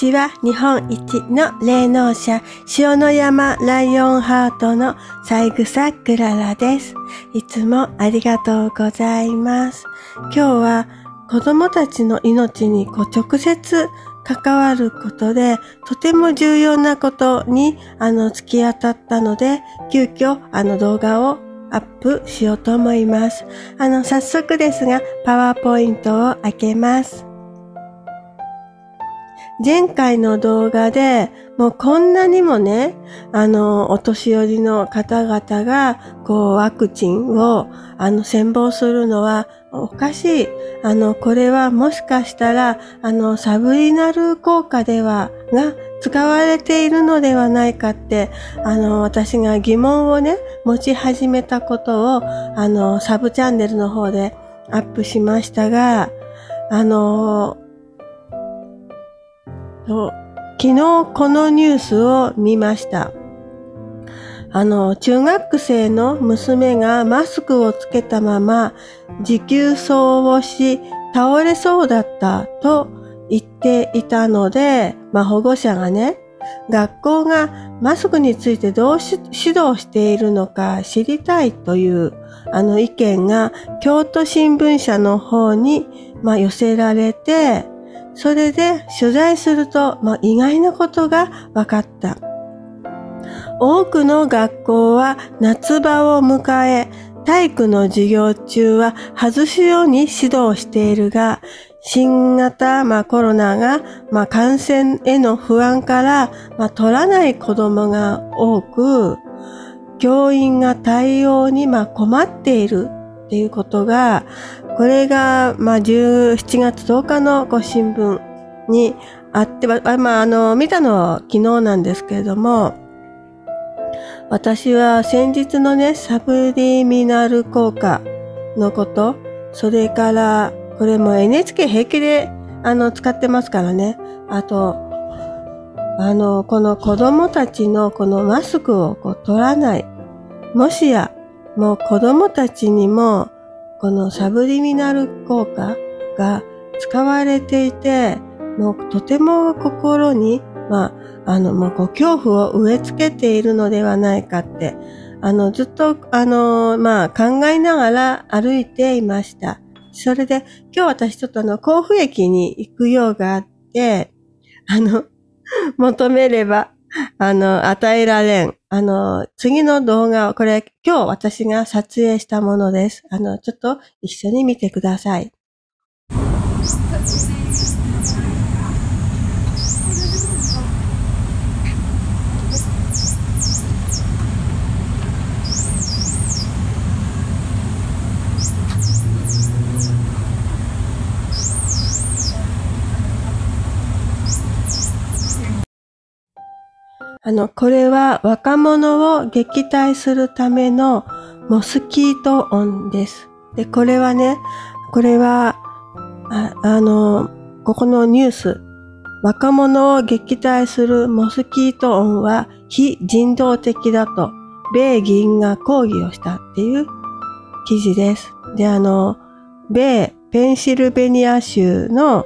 ちは。日本一の霊能者、塩の山ライオンハートの三枝クララです。いつもありがとうございます。今日は子供たちの命にこう直接関わることで、とても重要なことに、あの、突き当たったので、急遽、あの動画をアップしようと思います。あの、早速ですが、パワーポイントを開けます。前回の動画でもうこんなにもね、あの、お年寄りの方々が、こう、ワクチンを、あの、先導するのはおかしい。あの、これはもしかしたら、あの、サブリナル効果では、が使われているのではないかって、あの、私が疑問をね、持ち始めたことを、あの、サブチャンネルの方でアップしましたが、あの、昨日このニュースを見ました。あの、中学生の娘がマスクをつけたまま持久走をし倒れそうだったと言っていたので、まあ保護者がね、学校がマスクについてどう指導しているのか知りたいというあの意見が京都新聞社の方に、まあ、寄せられて、それで取材すると、まあ、意外なことが分かった。多くの学校は夏場を迎え、体育の授業中は外すように指導しているが、新型、まあ、コロナが、まあ、感染への不安から、まあ、取らない子供が多く、教員が対応に、まあ、困っているっていうことが、これが、まあ、17月10日のご新聞にあって、まあ、あの、見たのは昨日なんですけれども、私は先日のね、サブリミナル効果のこと、それから、これも NHK 平気で、あの、使ってますからね。あと、あの、この子供たちのこのマスクをこう取らない。もしや、もう子供たちにもこのサブリミナル効果が使われていて、もうとても心に、まあ、あの、もうこう恐怖を植え付けているのではないかって、あの、ずっと、あの、まあ、考えながら歩いていました。それで、今日私ちょっとあの、甲府駅に行く用があって、あの、求めれば、あの、与えられん。あの、次の動画を、これ今日私が撮影したものです。あの、ちょっと一緒に見てください。あの、これは若者を撃退するためのモスキート音です。で、これはね、これは、ああの、ここのニュース、若者を撃退するモスキート音は非人道的だと、米議員が抗議をしたっていう記事です。で、あの、米ペンシルベニア州の、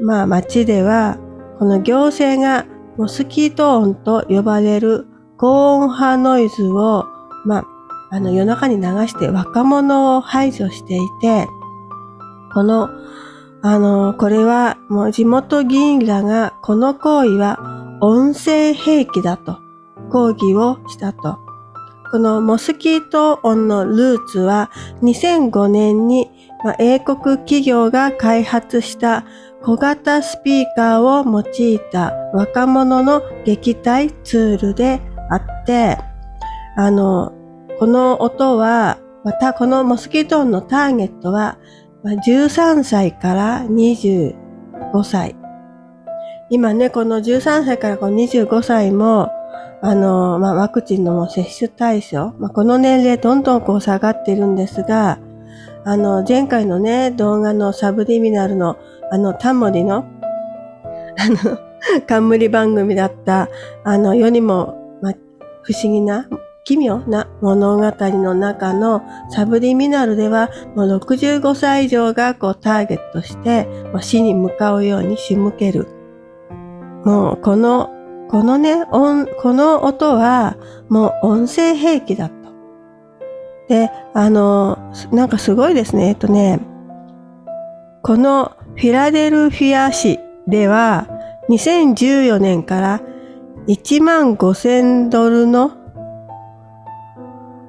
まあ、町では、この行政がモスキート音と呼ばれる高音波ノイズを、まあ、あの夜中に流して若者を排除していて、この、あの、これはもう地元議員らがこの行為は音声兵器だと抗議をしたと。このモスキート音のルーツは2005年に、英国企業が開発した小型スピーカーを用いた若者の撃退ツールであって、あの、この音は、またこのモスキート音のターゲットは、13歳から25歳。今ね、この13歳からこの25歳も、あの、まあ、ワクチンのも接種対象、まあ、この年齢どんどんこう下がってるんですが、あの、前回のね、動画のサブリミナルのあの、タモリの、あの、冠番組だった、あの、世にも、まあ、不思議な、奇妙な物語の中のサブリミナルでは、もう65歳以上がこうターゲットして、ま死に向かうように仕向ける。もうこの、このね、音、この音はもう音声兵器だと。で、あの、なんかすごいですね。えっとね、このフィラデルフィア市では2014年から1万5000ドルの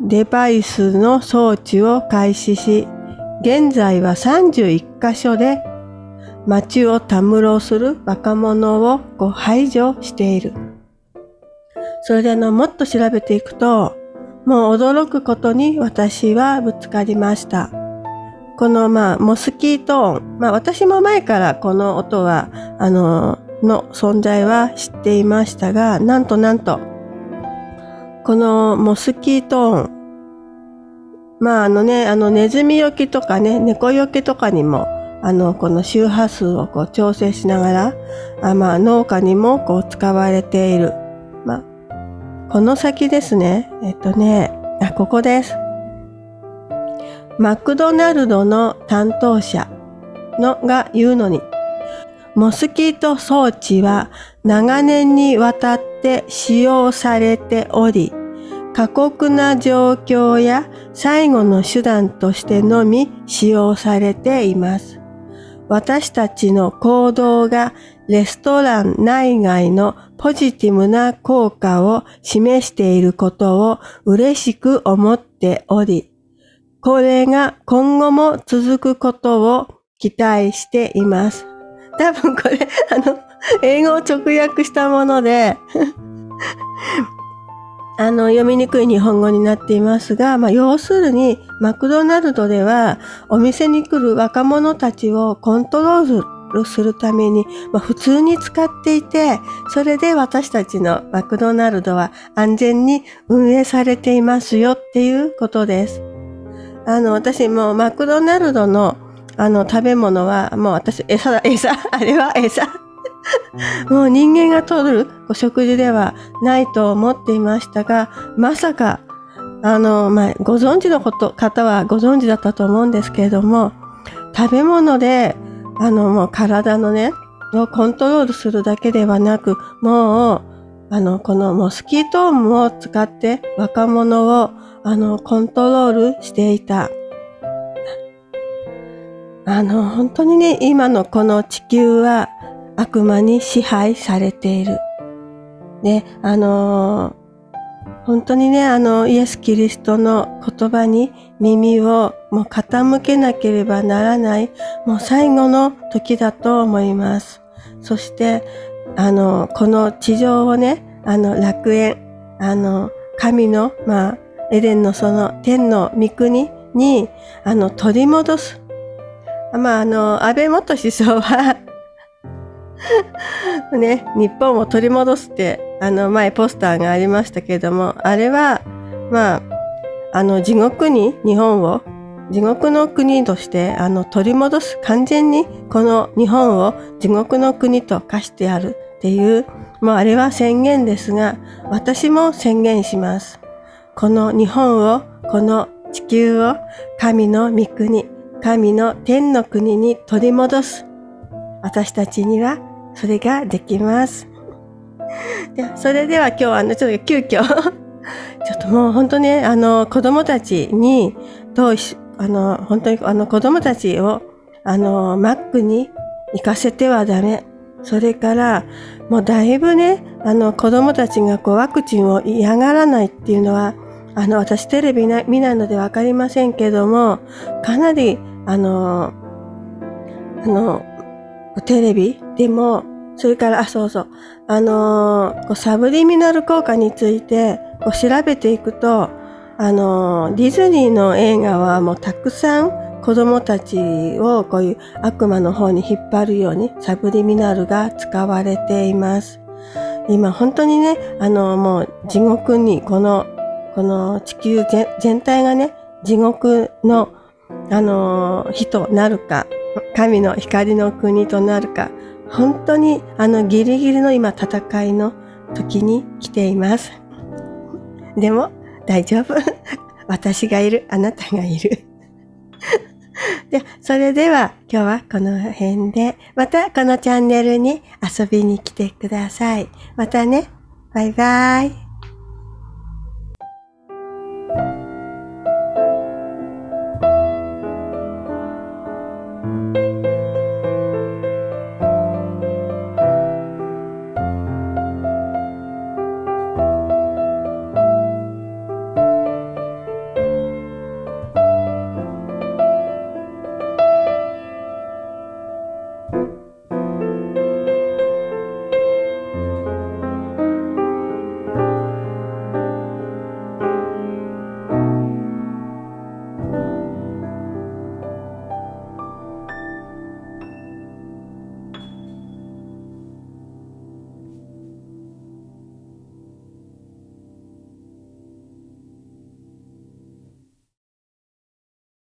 デバイスの装置を開始し、現在は31カ所で街をたむろする若者をこう排除している。それであの、もっと調べていくと、もう驚くことに私はぶつかりました。このまあ、モスキート音。まあ私も前からこの音は、あの、の存在は知っていましたが、なんとなんと、このモスキート音。まああのね、あのネズミよけとかね、猫よけとかにもあの、この周波数をこう調整しながら、あまあ、農家にもこう使われている。まあ、この先ですね。えっとね、あ、ここです。マクドナルドの担当者のが言うのに、モスキート装置は長年にわたって使用されており、過酷な状況や最後の手段としてのみ使用されています。私たちの行動がレストラン内外のポジティブな効果を示していることを嬉しく思っており、これが今後も続くことを期待しています。多分これ、あの、英語を直訳したものであの、読みにくい日本語になっていますが、まあ、要するに、マクドナルドでは、お店に来る若者たちをコントロールするために、まあ、普通に使っていて、それで私たちのマクドナルドは安全に運営されていますよっていうことです。あの、私もマクドナルドのあの食べ物はもう私餌だ、餌、あれは餌。もう人間が取るお食事ではないと思っていましたが、まさか、あの、まあ、ご存知のこと、方はご存知だったと思うんですけれども、食べ物で、あの、もう体のね、をコントロールするだけではなく、もう、あの、このモスキート音も使って若者を、あの、コントロールしていた。あの、本当にね、今のこの地球は、悪魔に支配されている。で、あのー、本当にね、あの、イエス・キリストの言葉に耳をもう傾けなければならない、もう最後の時だと思います。そして、あの、この地上をね、あの、楽園、あの、神の、まあ、エデンのその天の御国に、あの、取り戻す。まあ、あの、安倍元首相はね、日本を取り戻すって、あの前ポスターがありましたけれども、あれは、まあ、あの地獄に日本を、地獄の国としてあの取り戻す、完全にこの日本を地獄の国と化してやるっていう、もうあれは宣言ですが、私も宣言します。この日本を、この地球を神の御国、神の天の国に取り戻す。私たちにはそれができます。でそれでは今日はあの、ちょっと急遽 ちょっともう本当ね、あの、子供たちに、どうし、あの、本当にあの子供たちを、あの、マックに行かせてはダメ。それから、もうだいぶね、あの、子供たちがこうワクチンを嫌がらないっていうのは、あの、私テレビ見ないのでわかりませんけども、かなり、あの、あの、テレビでも、それから、あ、そうそう、あのー、こうサブリミナル効果についてこう調べていくと、あのー、ディズニーの映画はもうたくさん子供たちをこういう悪魔の方に引っ張るようにサブリミナルが使われています。今本当にね、あの、もう地獄にこの、この地球全体がね、地獄の、あの、火となるか、神の光の国となるか、本当にあのギリギリの今戦いの時に来ています。でも大丈夫。私がいる。あなたがいる。で、それでは今日はこの辺で、またこのチャンネルに遊びに来てください。またね。バイバイ。thank you